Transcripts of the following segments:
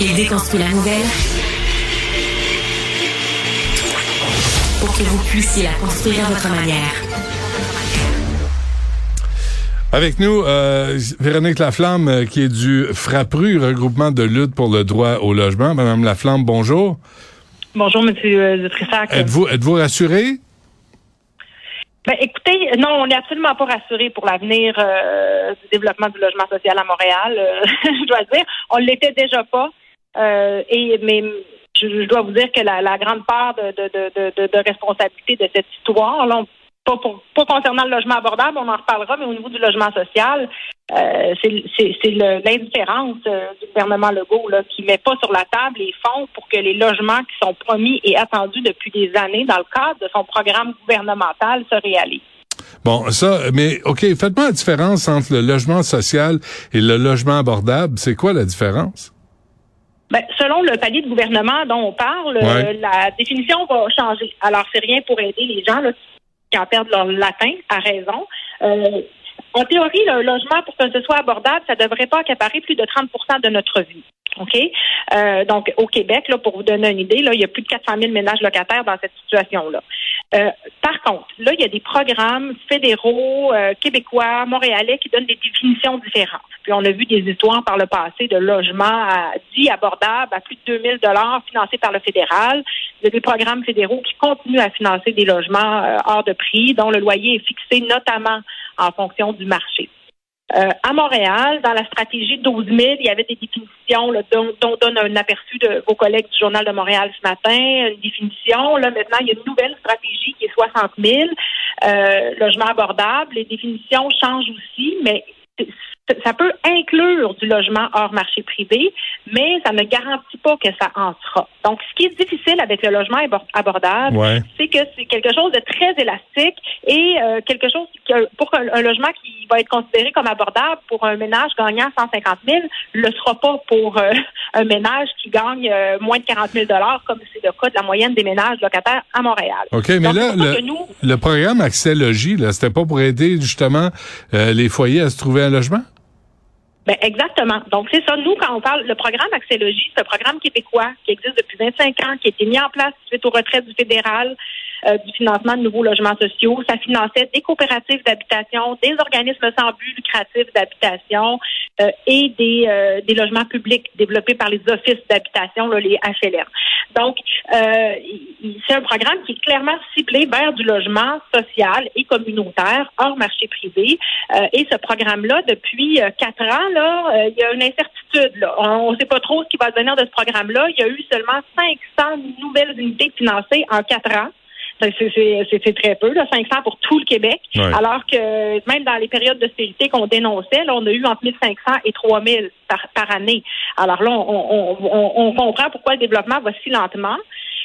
Il déconstruit la nouvelle pour que vous puissiez la construire à votre manière. Avec nous, euh, Véronique Laflamme, euh, qui est du FRAPRU, regroupement de lutte pour le droit au logement. Madame Laflamme, bonjour. Bonjour, Monsieur euh, Trissac. Êtes-vous êtes-vous rassurée? Ben, écoutez, non, on n'est absolument pas rassuré pour l'avenir euh, du développement du logement social à Montréal. euh, je dois dire, on l'était déjà pas. Euh, et mais je, je dois vous dire que la, la grande part de, de, de, de, responsabilité de cette histoire, pas, pour, pas concernant le logement abordable, on en reparlera, mais au niveau du logement social, euh, c'est l'indifférence euh, du gouvernement Legault là, qui met pas sur la table les fonds pour que les logements qui sont promis et attendus depuis des années dans le cadre de son programme gouvernemental se réalisent. Bon, ça, mais OK, faites-moi la différence entre le logement social et le logement abordable. C'est quoi la différence? Ben, selon le palier de gouvernement dont on parle, Ouais. euh, la définition va changer. Alors, c'est rien pour aider les gens là, qui en perdent leur latin, à raison. Euh, en théorie, le logement, pour que ce soit abordable, ça ne devrait pas accaparer plus de 30% de notre vie. OK? Euh, donc, au Québec, là, pour vous donner une idée, là, il y a plus de 400 000 ménages locataires dans cette situation-là. Euh, par contre, là, il y a des programmes fédéraux, euh, québécois, montréalais qui donnent des définitions différentes. Puis on a vu des histoires par le passé de logements dits abordables à plus de 2000 dollars financés par le fédéral. Il y a des programmes fédéraux qui continuent à financer des logements euh, hors de prix, dont le loyer est fixé notamment en fonction du marché. Euh, à Montréal, dans la stratégie 12 000, il y avait des définitions là, dont, dont donne un aperçu de vos collègues du Journal de Montréal ce matin. Une définition. Là, maintenant, il y a une nouvelle stratégie qui est 60 000. Euh, logement abordable. Les définitions changent aussi, mais ça peut inclure du logement hors marché privé, mais ça ne garantit pas que ça en sera. Donc, ce qui est difficile avec le logement abor- abordable, Ouais. c'est que c'est quelque chose de très élastique et euh, quelque chose que pour un, un logement qui va être considéré comme abordable pour un ménage gagnant 150 000 le sera pas pour euh, un ménage qui gagne euh, moins de 40 000 comme c'est le cas de la moyenne des ménages locataires à Montréal. OK, mais Donc, là, le, nous, le programme Accès Logis, là, c'était pas pour aider justement les foyers à se trouver un logement? Ben exactement. Donc c'est ça. Nous, quand on parle, le programme Accélogis, c'est un programme québécois qui existe depuis 25 ans, qui a été mis en place suite aux retraites du fédéral, euh, du financement de nouveaux logements sociaux. Ça finançait des coopératives d'habitation, des organismes sans but lucratif d'habitation euh, et des, euh, des logements publics développés par les offices d'habitation, les HLM. Donc, euh, c'est un programme qui est clairement ciblé vers du logement social et communautaire hors marché privé. Euh, et ce programme-là, depuis quatre ans, là, il y a une incertitude. Là. On ne sait pas trop ce qui va devenir de ce programme-là. Il y a eu seulement 500 nouvelles unités financées en quatre ans. C'est- très peu, là, 500 pour tout le Québec. Ouais. Alors que même dans les périodes d'austérité qu'on dénonçait, là, on a eu entre 1500 et 3000 par, par année. Alors là, on, on, on, on comprend pourquoi le développement va si lentement.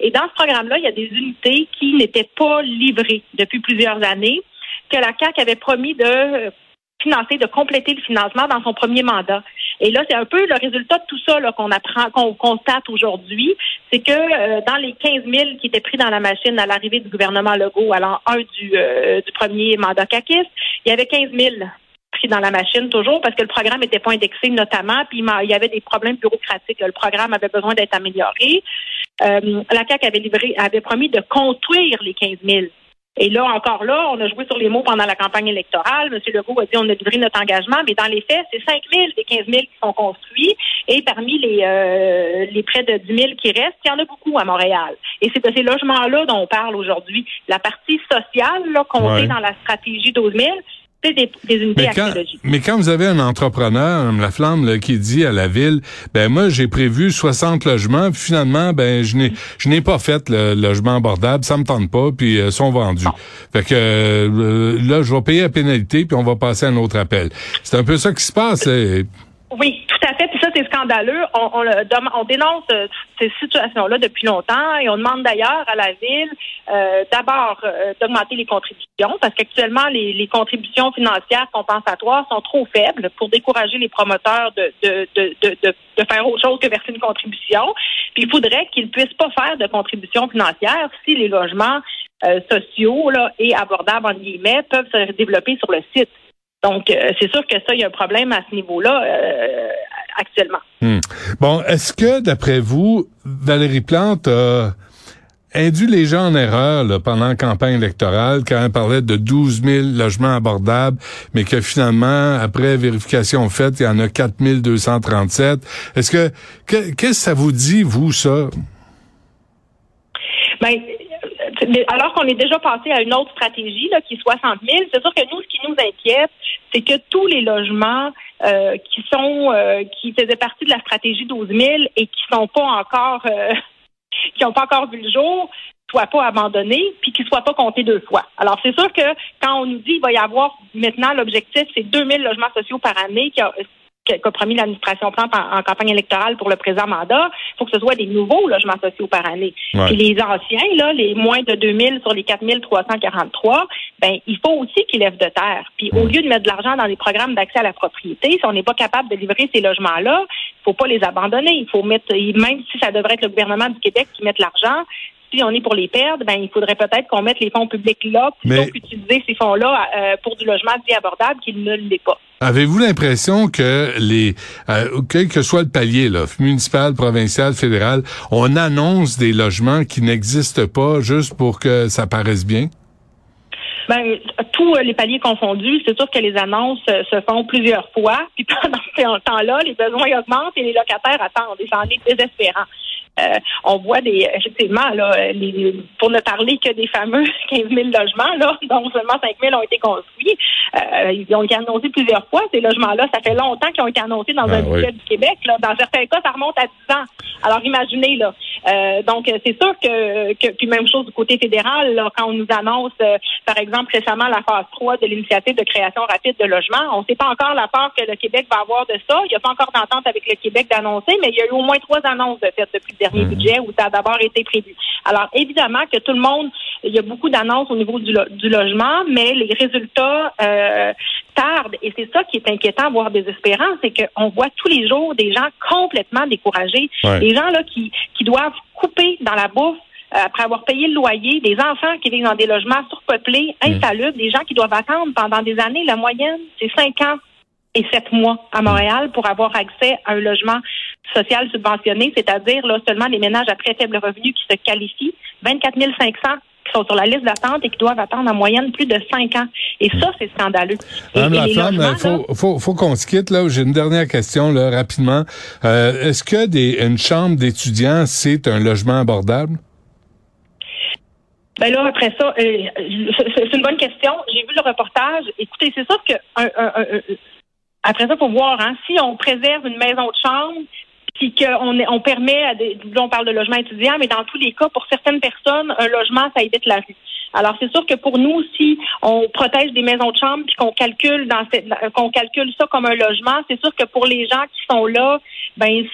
Et dans ce programme-là, il y a des unités qui n'étaient pas livrées depuis plusieurs années, que la CAQ avait promis de financer, de compléter le financement dans son premier mandat. Et là, c'est un peu le résultat de tout ça qu'on apprend, qu'on constate aujourd'hui, c'est que euh, dans les 15 000 qui étaient pris dans la machine à l'arrivée du gouvernement Legault, 1 du, euh, du premier mandat caquiste, il y avait 15 000 pris dans la machine toujours parce que le programme n'était pas indexé notamment, puis il y avait des problèmes bureaucratiques. Le programme avait besoin d'être amélioré. Euh, la CAQ avait avait promis de construire les 15 000. Et là, encore là, on a joué sur les mots pendant la campagne électorale. M. Legault a dit on a livré notre engagement, mais dans les faits, c'est 5 000 des 15 000 qui sont construits. Et parmi les, euh, les près de 10 000 qui restent, il y en a beaucoup à Montréal. Et c'est de ces logements-là dont on parle aujourd'hui. La partie sociale, là, comptée Ouais. dans la stratégie 12 000, c'est des, des unités Mais quand, mais quand vous avez un entrepreneur, Mme Laflamme, là, qui dit à la ville, ben moi j'ai prévu 60 logements, puis finalement ben je n'ai je n'ai pas fait le logement abordable, ça me tente pas, puis euh, sont vendus. Fait que euh, là je vais payer la pénalité, puis on va passer à un autre appel. C'est un peu ça qui se passe. là. Oui, tout à fait. Puis c'est scandaleux. On, dénonce euh, ces situations-là depuis longtemps et on demande d'ailleurs à la ville euh, d'abord euh, d'augmenter les contributions parce qu'actuellement, les, contributions financières compensatoires sont trop faibles pour décourager les promoteurs de, faire autre chose que verser une contribution. Puis il faudrait qu'ils puissent pas faire de contributions financières si les logements sociaux et abordables, en guillemets, peuvent se développer sur le site. Donc, c'est sûr que ça, il y a un problème à ce niveau-là actuellement. Hmm. Bon, est-ce que, d'après vous, Valérie Plante a induit les gens en erreur là, pendant la campagne électorale quand elle parlait de 12 000 logements abordables, mais que finalement, après vérification faite, il y en a 4 237. Est-ce que, que- qu'est-ce que ça vous dit, vous, ça? Ben, alors qu'on est déjà passé à une autre stratégie, là, qui est 60 000, c'est sûr que nous, ce qui nous inquiète, c'est que tous les logements euh, qui sont euh, qui faisaient partie de la stratégie 12 000 et qui sont pas encore euh, qui n'ont pas encore vu le jour soient pas abandonnés puis qu'ils soient pas comptés deux fois. Alors c'est sûr que quand on nous dit qu'il va y avoir maintenant l'objectif c'est 2000 logements sociaux par année qu'a promis l'administration Plante en, en campagne électorale pour le présent mandat, il faut que ce soit des nouveaux logements sociaux par année. Ouais. Puis les anciens, là, les moins de 2000 sur les 4343, ben il faut aussi qu'ils lèvent de terre. Puis au lieu de mettre de l'argent dans les programmes d'accès à la propriété, si on n'est pas capable de livrer ces logements-là, il faut pas les abandonner. Il faut mettre, même si ça devrait être le gouvernement du Québec qui mette l'argent, si on est pour les perdre, ben il faudrait peut-être qu'on mette les fonds publics là plutôt Mais- qu'utiliser ces fonds-là euh, pour du logement dit abordable qu'il ne l'est pas. Avez-vous l'impression que les, euh, quel que soit le palier, là, municipal, provincial, fédéral, on annonce des logements qui n'existent pas juste pour que ça paraisse bien? Ben, tous euh, les paliers confondus, c'est sûr que les annonces se font plusieurs fois, puis pendant ce temps-là, les besoins augmentent et les locataires attendent, et c'en est désespérant. Euh, on voit des, effectivement, là, les, pour ne parler que des fameux 15 000 logements, là, dont seulement 5 000 ont été construits. Euh, ils ont été annoncés plusieurs fois, ces logements-là. Ça fait longtemps qu'ils ont été annoncés dans Ah, un budget oui. du Québec. Là. Dans certains cas, ça remonte à 10 ans. Alors, imaginez, là. Euh, donc, c'est sûr que, que, puis même chose du côté fédéral, là, quand on nous annonce, par exemple, récemment, la phase 3 de l'initiative de création rapide de logements, on ne sait pas encore la part que le Québec va avoir de ça. Il n'y a pas encore d'entente avec le Québec d'annoncer, mais il y a eu au moins trois annonces de fait depuis le dernier budget où ça a d'abord été prévu. Alors, évidemment que tout le monde, il y a beaucoup d'annonces au niveau du, lo- du logement, mais les résultats euh, tardent. Et c'est ça qui est inquiétant, voire désespérant, c'est qu'on voit tous les jours des gens complètement découragés. Ouais. Des gens là qui, qui doivent couper dans la bouffe euh, après avoir payé le loyer, des enfants qui vivent dans des logements surpeuplés, insalubres, des gens qui doivent attendre pendant des années. La moyenne, c'est cinq ans et sept mois à Montréal pour avoir accès à un logement social subventionné, c'est-à-dire là, seulement les ménages à très faible revenu qui se qualifient, 24 500 qui sont sur la liste d'attente et qui doivent attendre en moyenne plus de cinq ans. Et ça, c'est scandaleux. Madame et la les femme, logements, il faut, là, faut, faut qu'on se quitte là. J'ai une dernière question là, rapidement. Euh, Est-ce que des, une chambre d'étudiants, c'est un logement abordable? Ben là, après ça, euh, c'est une bonne question. J'ai vu le reportage. Écoutez, c'est sûr que un, un- un- un- après ça, faut voir. Hein, si on préserve une maison de chambre, puis qu'on on permet, à des, on parle de logement étudiant, mais dans tous les cas, pour certaines personnes, un logement, ça évite la rue. Alors, c'est sûr que pour nous, si on protège des maisons de chambre puis qu'on calcule dans cette, qu'on calcule ça comme un logement, c'est sûr que pour les gens qui sont là, ben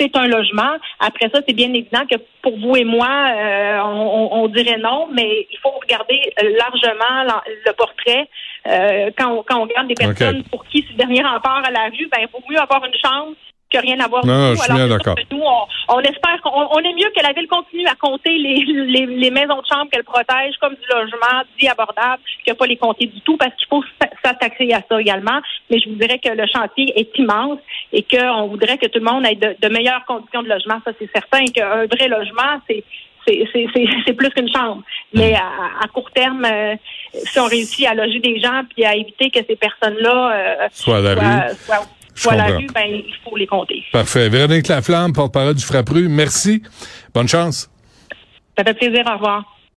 c'est un logement. Après ça, c'est bien évident que pour vous et moi, euh, on, on- dirait non, mais il faut regarder largement la- le portrait. Euh, quand, on, quand on regarde des personnes pour qui c'est le dernier rempart à la rue, ben il vaut mieux avoir une chambre que rien Non, non, je suis bien d'accord. que Nous, on, on espère qu'on on est mieux que la ville continue à compter les, les, les maisons de chambre qu'elle protège comme du logement dit abordable, que pas les compter du tout, parce qu'il faut s'attaquer à ça également. Mais je vous dirais que le chantier est immense et qu'on voudrait que tout le monde ait de, de meilleures conditions de logement. Ça, c'est certain qu'un vrai logement, c'est plus qu'une chambre. Mais à, à court terme, euh, si on réussit à loger des gens puis à éviter que ces personnes-là euh, Soit à la soient, rue. soient- Je soient à la comprends. ben, il faut les compter. Parfait. Véronique Laflamme, porte-parole du Frappru. Merci. Bonne chance. Ça fait plaisir. Au revoir.